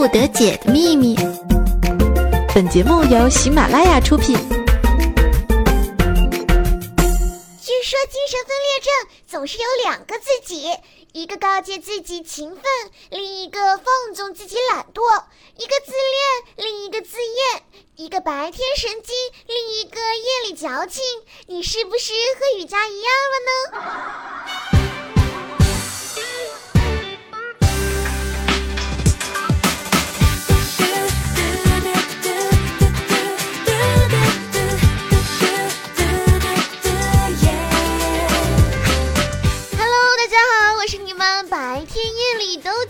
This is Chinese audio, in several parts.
不得解的秘密。本节目由喜马拉雅出品。据说精神分裂症总是有两个自己，一个告诫自己勤奋，另一个放纵自己懒惰；一个自恋，另一个自厌；一个白天神经，另一个夜里矫情。你是不是和雨佳一样了呢？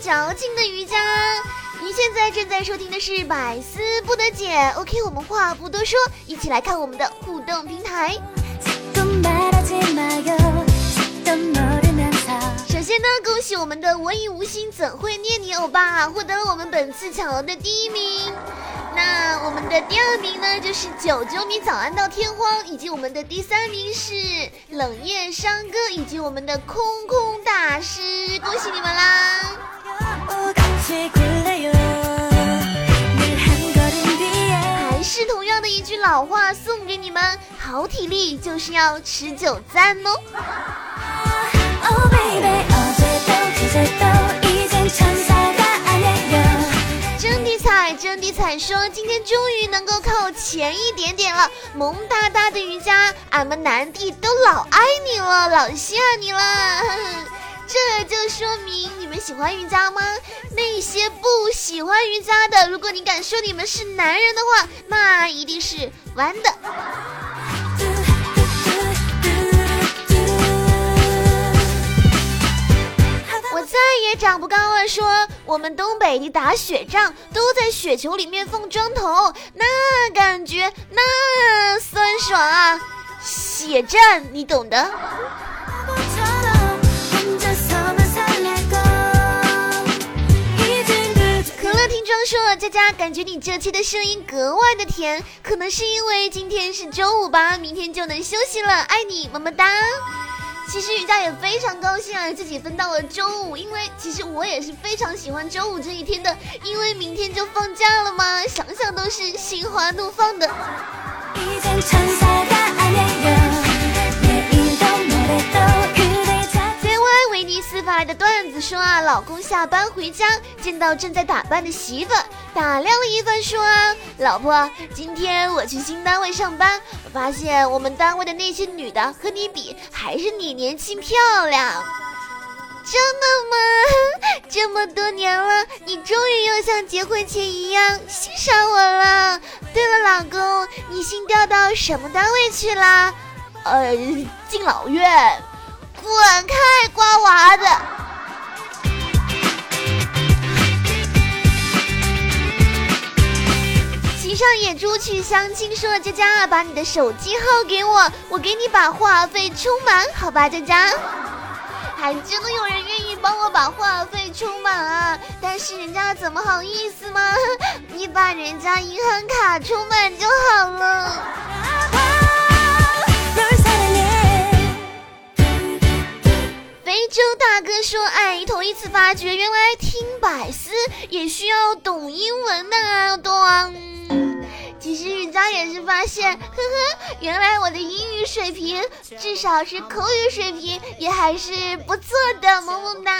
矫情的瑜伽，您现在正在收听的是百思不得解。OK，我们话不多说，一起来看我们的互动平台。首先呢，恭喜我们的我已无心怎会念你欧巴获得了我们本次抢楼的第一名。那我们的第二名呢，就是九九米早安到天荒，以及我们的第三名是冷夜山歌，以及我们的空空大师，恭喜你们啦！还是同样的一句老话送给你们：好体力就是要持久战哦。前一点点了，萌哒哒的瑜伽，俺们男帝都老爱你了，老稀罕你了。这就说明你们喜欢瑜伽吗？那些不喜欢瑜伽的，如果你敢说你们是男人的话，那一定是弯的。长不高了。说我们东北的打雪仗都在雪球里面放砖头，那感觉那酸爽啊！血战，你懂的。说佳佳，感觉你这期的声音格外的甜，可能是因为今天是周五吧，明天就能休息了，爱你么么哒。其实雨佳也非常高兴啊，自己分到了周五，因为其实我也是非常喜欢周五这一天的，因为明天就放假了嘛，想想都是心花怒放的。发来的段子说啊，老公下班回家，见到正在打扮的媳妇，打量了一番，说啊，老婆，今天我去新单位上班，我发现我们单位的那些女的和你比，还是你年轻漂亮。真的吗？这么多年了，你终于又像结婚前一样欣赏我了。对了，老公，你新调到什么单位去了？呃，敬老院。滚开，瓜娃子！骑上野猪去相亲，说佳佳，把你的手机号给我，我给你把话费充满，好吧，佳佳。还真的有人愿意帮我把话费充满啊，但是人家怎么好意思吗？你把人家银行卡充满就好了。非洲大哥说：“哎，头一次发觉，原来听百思也需要懂英文的，懂。其实人家也是发现，呵呵，原来我的英语水平，至少是口语水平，也还是不错的，萌萌哒。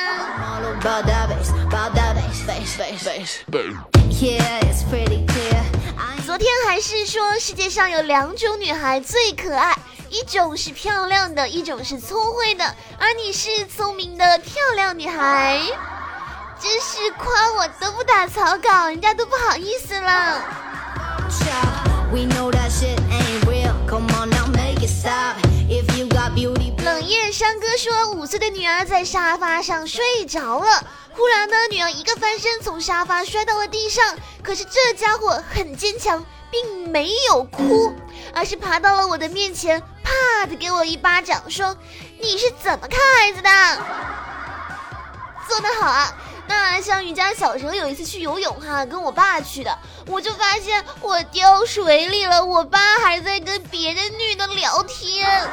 昨天还是说，世界上有两种女孩最可爱。”一种是漂亮的，一种是聪慧的，而你是聪明的漂亮女孩，真是夸我都不打草稿，人家都不好意思了。冷夜山哥说，五岁的女儿在沙发上睡着了，忽然呢，女儿一个翻身从沙发摔到了地上，可是这家伙很坚强，并没有哭，而是爬到了我的面前。啪的给我一巴掌，说你是怎么看孩子的？做得好啊！那像雨佳小时候有一次去游泳哈，跟我爸去的，我就发现我掉水里了，我爸还在跟别的女的聊天。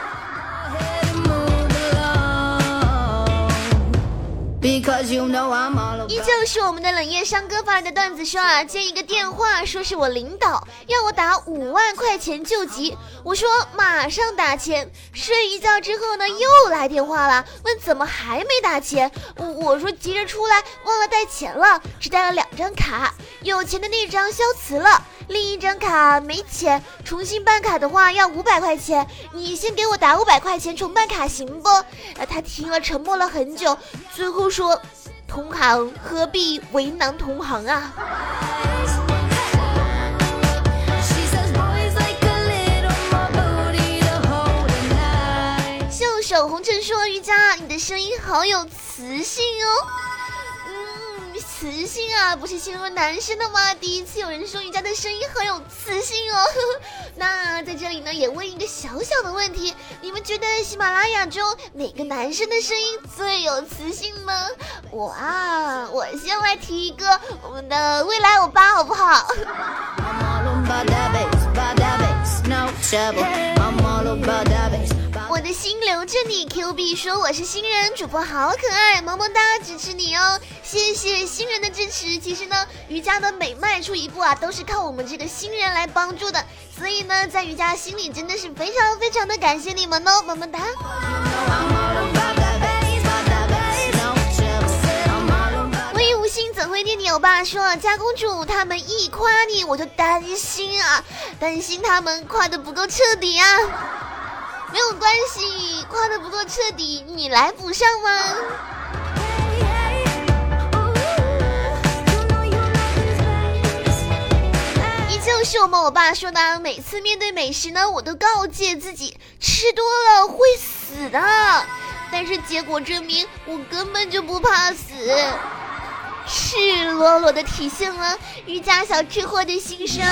依旧是我们的冷夜山歌发来的段子说啊，接一个电话，说是我领导要我打五万块钱救急，我说马上打钱。睡一觉之后呢，又来电话了，问怎么还没打钱？我我说急着出来，忘了带钱了，只带了两张卡，有钱的那张消磁了，另一张卡没钱，重新办卡的话要五百块钱，你先给我打五百块钱重办卡行不？呃，他听了沉默了很久，最后说。同行何必为难同行啊！秀手红尘说瑜伽，你的声音好有磁性哦。磁性啊，不是形容男生的吗？第一次有人说瑜伽的声音很有磁性哦。那在这里呢，也问一个小小的问题：你们觉得喜马拉雅中哪个男生的声音最有磁性呢？我啊，我先来提一个我们的未来欧巴，好不好？我的心留着你，Q 币说我是新人主播，好可爱，萌萌哒，支持你哦，谢谢新人的支持。其实呢，瑜伽的每迈出一步啊，都是靠我们这个新人来帮助的，所以呢，在瑜伽心里真的是非常非常的感谢你们哦，么么哒。无心怎会念你欧巴说，家公主他们一夸你，我就担心啊，担心他们夸的不够彻底啊。没有关系，夸的不够彻底，你来补上吗？依旧是我们我爸说的，每次面对美食呢，我都告诫自己吃多了会死的，但是结果证明我根本就不怕死，赤裸裸的体现了瑜伽小吃货的心声。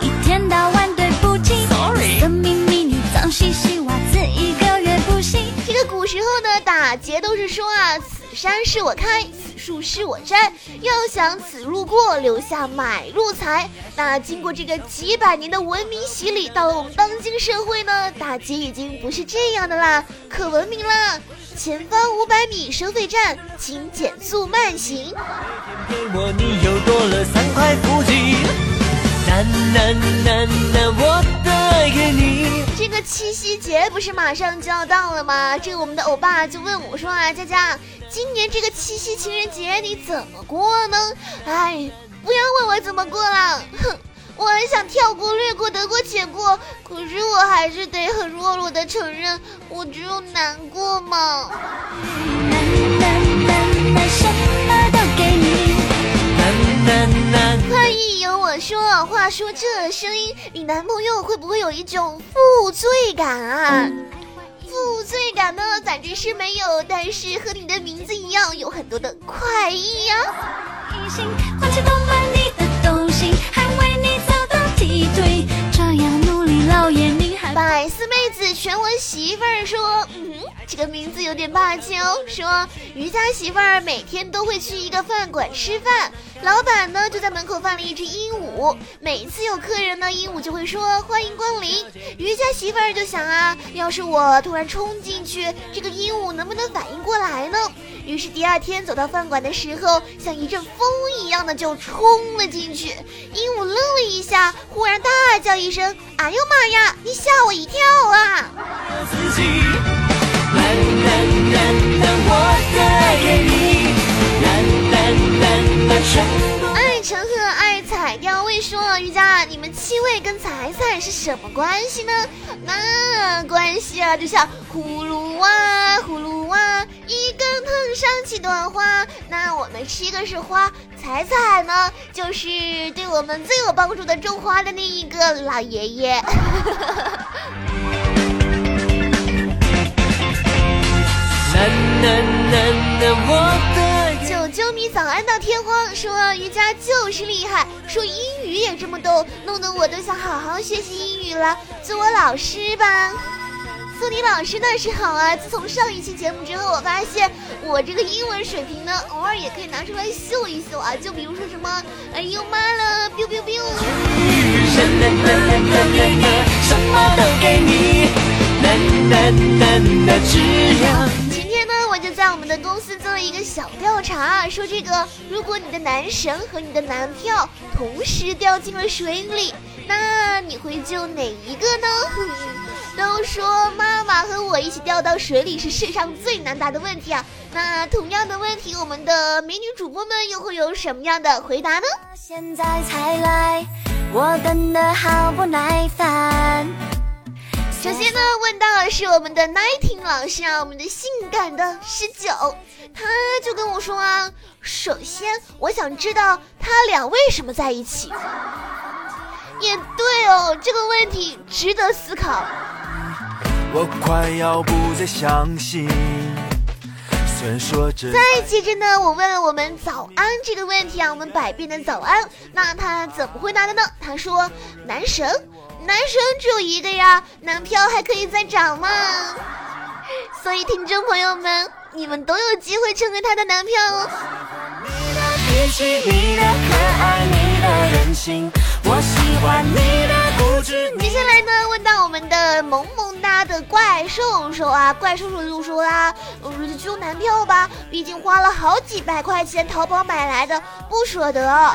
一天到晚对不起，sorry。的秘密你脏兮兮，袜子一个月不洗这个古时候的，打劫都是说啊，此山是我开，此树是我栽，要想此路过，留下买路财。那经过这个几百年的文明洗礼，到了我们当今社会呢，打劫已经不是这样的啦，可文明啦。前方五百米收费站，请减速慢行。七夕节不是马上就要到了吗？这个我们的欧巴就问我说啊，佳佳，今年这个七夕情人节你怎么过呢？哎，不要问我怎么过了，哼，我很想跳过、略过、得过且过，可是我还是得很弱弱的承认，我只有难过嘛。听我说，话说这声音，你男朋友会不会有一种负罪感啊？负罪感呢，反正是没有，但是和你的名字一样，有很多的快意呀。全文媳妇儿说：“嗯，这个名字有点霸气哦。”说瑜伽媳妇儿每天都会去一个饭馆吃饭，老板呢就在门口放了一只鹦鹉，每次有客人呢，鹦鹉就会说欢迎光临。瑜伽媳妇儿就想啊，要是我突然冲进去，这个鹦鹉能不能反应过来呢？于是第二天走到饭馆的时候，像一阵风一样的就冲了进去。鹦鹉愣了一下，忽然大叫一声：“哎呦妈呀！你吓我一跳啊！”爱陈赫爱彩雕未说瑜伽，你们七位跟彩彩是什么关系呢？那关系啊，就像葫芦娃，葫芦娃，上几朵花。那我们七个是花，彩彩呢，就是对我们最有帮助的种花的那一个老爷爷。九九米早安到天荒，说瑜伽就是厉害，说英语也这么逗，弄得我都想好好学习英语了，做我老师吧。做你老师那是好啊，自从上一期节目之后，我发现我这个英文水平呢，偶尔也可以拿出来秀一秀啊，就比如说什么，哎呦妈了，biu biu biu。就在我们的。公司做了一个小调查，说这个如果你的男神和你的男票同时掉进了水里，那你会救哪一个呢？都说妈妈和我一起掉到水里是世上最难答的问题啊。那同样的问题，我们的美女主播们又会有什么样的回答呢？现在才来，我等的好不耐烦。首先呢，问到的是我们的 Nighting 老师啊，我们的性感的十九，他就跟我说啊，首先我想知道他俩为什么在一起。也对哦，这个问题值得思考。我快要不再相信。虽然说着。再接着呢，我问了我们早安这个问题啊，我们百变的早安，那他怎么回答的呢？他说男神，男神只有一个呀，男票还可以再涨嘛？所以听众朋友们，你们都有机会成为他的男票哦。我喜欢你的固执。接下来呢，问到我们的萌萌哒的怪兽兽啊，怪兽兽就说啦，就用男票吧，毕竟花了好几百块钱淘宝买来的，不舍得。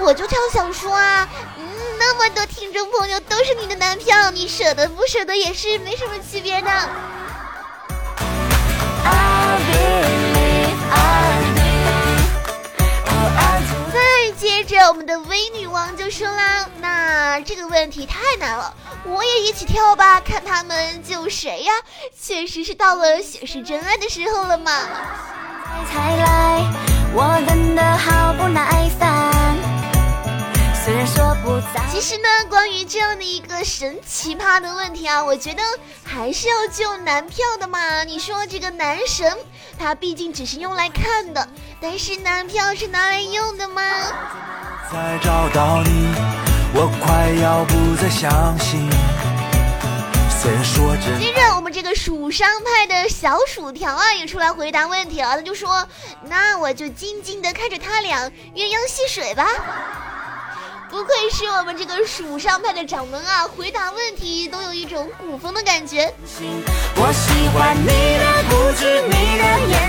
我就超想说啊，嗯，那么多听众朋友都是你的男票，你舍得不舍得也是没什么区别的。接着，我们的微女王就说啦：“那这个问题太难了，我也一起跳吧，看他们救谁呀！确实是到了显示真爱的时候了嘛。”才来，我等得好不耐烦其实呢，关于这样的一个神奇葩的问题啊，我觉得还是要救男票的嘛。你说这个男神，他毕竟只是用来看的，但是男票是拿来用的吗？再找到你，我快要不再相信。接着，我们这个蜀商派的小薯条啊，也出来回答问题了。他就说：“那我就静静的看着他俩鸳鸯戏水吧。”不愧是我们这个蜀上派的掌门啊，回答问题都有一种古风的感觉。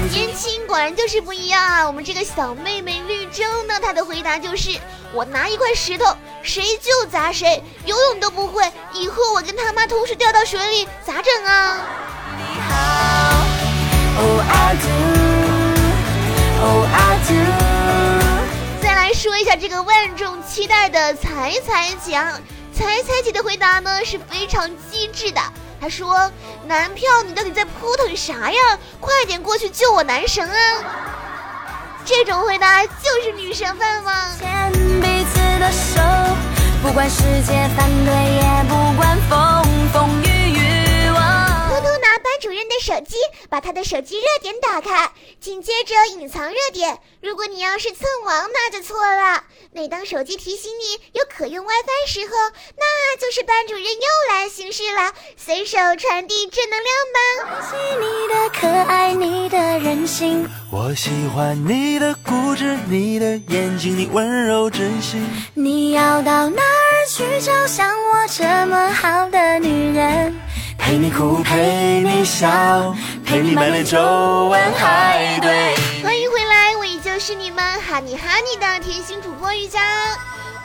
年轻果然就是不一样啊！我们这个小妹妹绿洲呢，她的回答就是：我拿一块石头，谁就砸谁，游泳都不会，以后我跟他妈同时掉到水里，咋整啊？说一这个万众期待的彩彩奖，彩彩姐的回答呢是非常机智的。她说：“男票，你到底在扑腾啥呀？快点过去救我男神啊！”这种回答就是女神范吗？牵彼此的手，不管世界反对，也不管风风雨。主任的手机，把他的手机热点打开，紧接着隐藏热点。如果你要是蹭网，那就错了。每当手机提醒你有可用 WiFi 时候，那就是班主任又来巡视了，随手传递正能量吧。喜你的可爱，你的任性，我喜欢你的固执，你的眼睛，你温柔真心。你要到哪儿去找像我这么好的女人？陪你哭，陪你笑，陪你满脸皱纹还对。欢迎回来，我依旧是你们哈尼哈尼的甜心主播雨佳。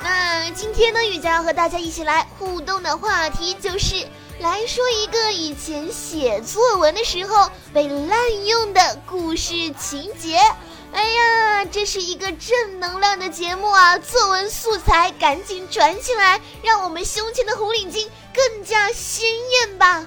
那今天呢，雨佳要和大家一起来互动的话题就是来说一个以前写作文的时候被滥用的故事情节。哎呀，这是一个正能量的节目啊！作文素材赶紧转起来，让我们胸前的红领巾更加鲜艳吧！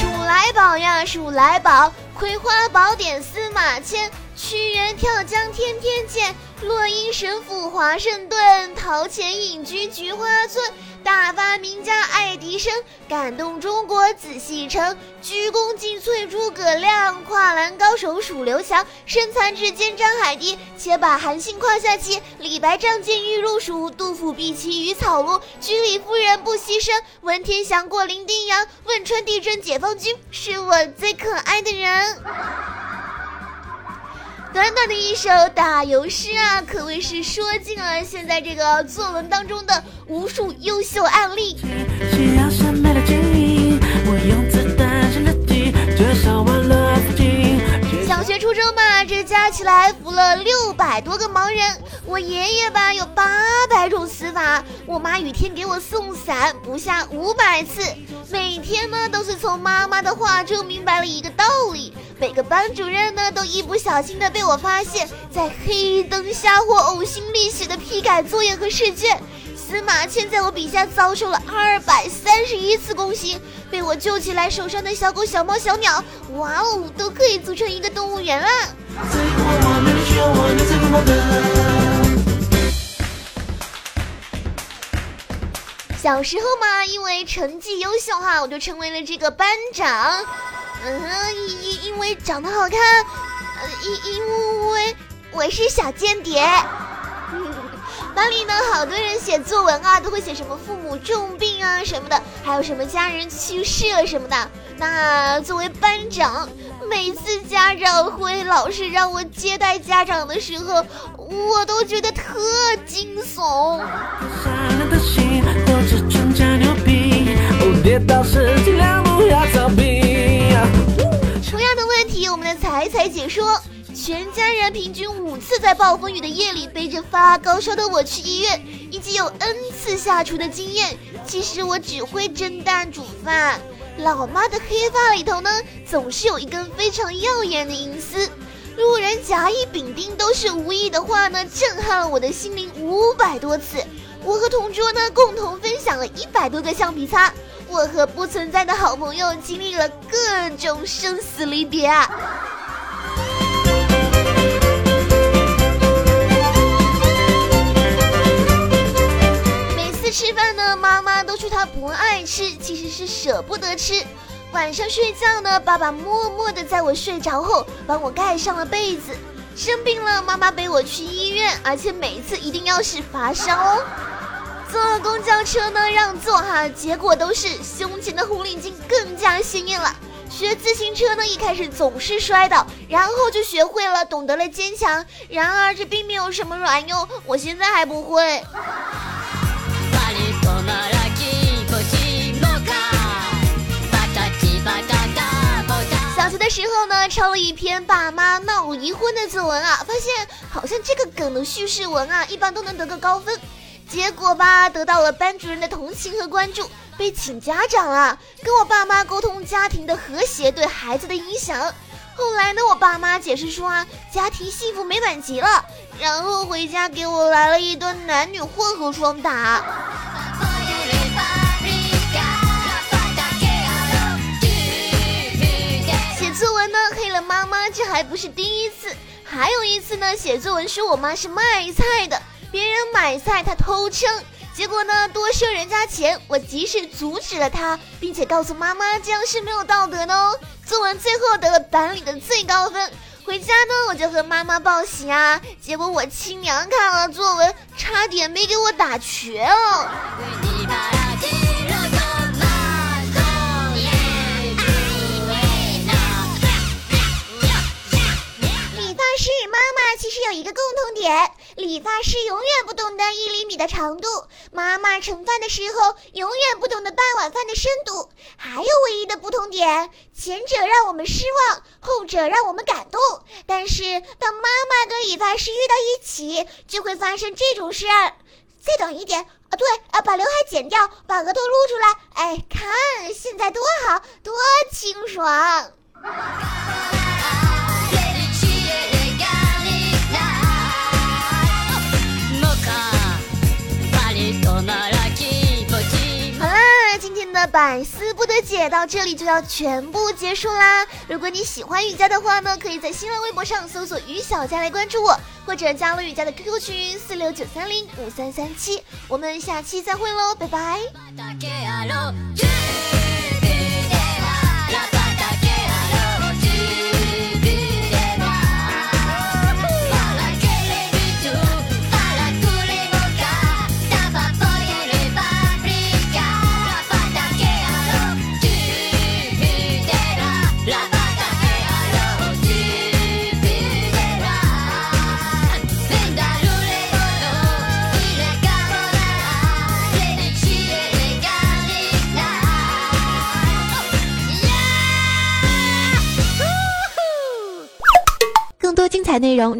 鼠来宝呀，鼠来宝，葵花宝典司马迁。屈原跳江天天见，落英神府华盛顿，陶潜隐居菊花村，大发名家爱迪生，感动中国仔细称，鞠躬尽瘁诸葛亮，跨栏高手数刘翔，身残志坚张海迪，且把韩信胯下骑，李白仗剑欲入蜀，杜甫避其于草庐，居里夫人不牺牲，文天祥过零丁洋，汶川地震解放军是我最可爱的人。短短的一首打油诗啊，可谓是说尽了现在这个作文当中的无数优秀案例。小学、初中吧，这加起来服了六百多个盲人。我爷爷吧，有八百种死法。我妈雨天给我送伞，不下五百次。每天呢，都是从妈妈的话中明白了一个道理。每个班主任呢，都一不小心的被我发现，在黑灯瞎火、呕心沥血的批改作业和试卷。司马迁在我笔下遭受了二百三十一次宫刑，被我救起来手上的小狗、小猫、小鸟，哇哦，都可以组成一个动物园了。小时候嘛，因为成绩优秀哈，我就成为了这个班长。嗯哼，因为长得好看，呃，因因为我是小间谍。班里呢，好多人写作文啊，都会写什么父母重病啊什么的，还有什么家人去世了什么的。那作为班长，每次家长会老师让我接待家长的时候，我都觉得特惊悚。同样的给，我们的彩彩姐说。全家人平均五次在暴风雨的夜里背着发高烧的我去医院，以及有 N 次下厨的经验。其实我只会蒸蛋煮饭。老妈的黑发里头呢，总是有一根非常耀眼的银丝。路人甲乙丙丁都是无意的话呢，震撼了我的心灵五百多次。我和同桌呢，共同分享了一百多个橡皮擦。我和不存在的好朋友经历了各种生死离别啊。每次吃饭呢，妈妈都说她不爱吃，其实是舍不得吃。晚上睡觉呢，爸爸默默的在我睡着后帮我盖上了被子。生病了，妈妈背我去医院，而且每次一定要是发烧哦。坐公交车呢，让座哈，结果都是胸前的红领巾更加鲜艳了。学自行车呢，一开始总是摔倒，然后就学会了，懂得了坚强。然而这并没有什么卵用，我现在还不会。小学的时候呢，抄了一篇爸妈闹离婚的作文啊，发现好像这个梗的叙事文啊，一般都能得个高分。结果吧，得到了班主任的同情和关注，被请家长了，跟我爸妈沟通家庭的和谐对孩子的影响。后来呢，我爸妈解释说啊，家庭幸福美满极了，然后回家给我来了一顿男女混合双打。写作文呢黑了妈妈，这还不是第一次，还有一次呢，写作文说我妈是卖菜的，别人买菜他偷称，结果呢多收人家钱，我及时阻止了他，并且告诉妈妈这样是没有道德的哦。作文最后得了班里的最高分，回家呢我就和妈妈报喜啊，结果我亲娘看了作文，差点没给我打瘸哦。是妈妈其实有一个共同点，理发师永远不懂得一厘米的长度，妈妈盛饭的时候永远不懂得半碗饭的深度。还有唯一的不同点，前者让我们失望，后者让我们感动。但是当妈妈跟理发师遇到一起，就会发生这种事儿。再短一点啊，对啊，把刘海剪掉，把额头露出来。哎，看现在多好，多清爽。百思不得解到这里就要全部结束啦！如果你喜欢雨佳的话呢，可以在新浪微博上搜索“于小佳”来关注我，或者加入雨佳的 QQ 群四六九三零五三三七。我们下期再会喽，拜拜。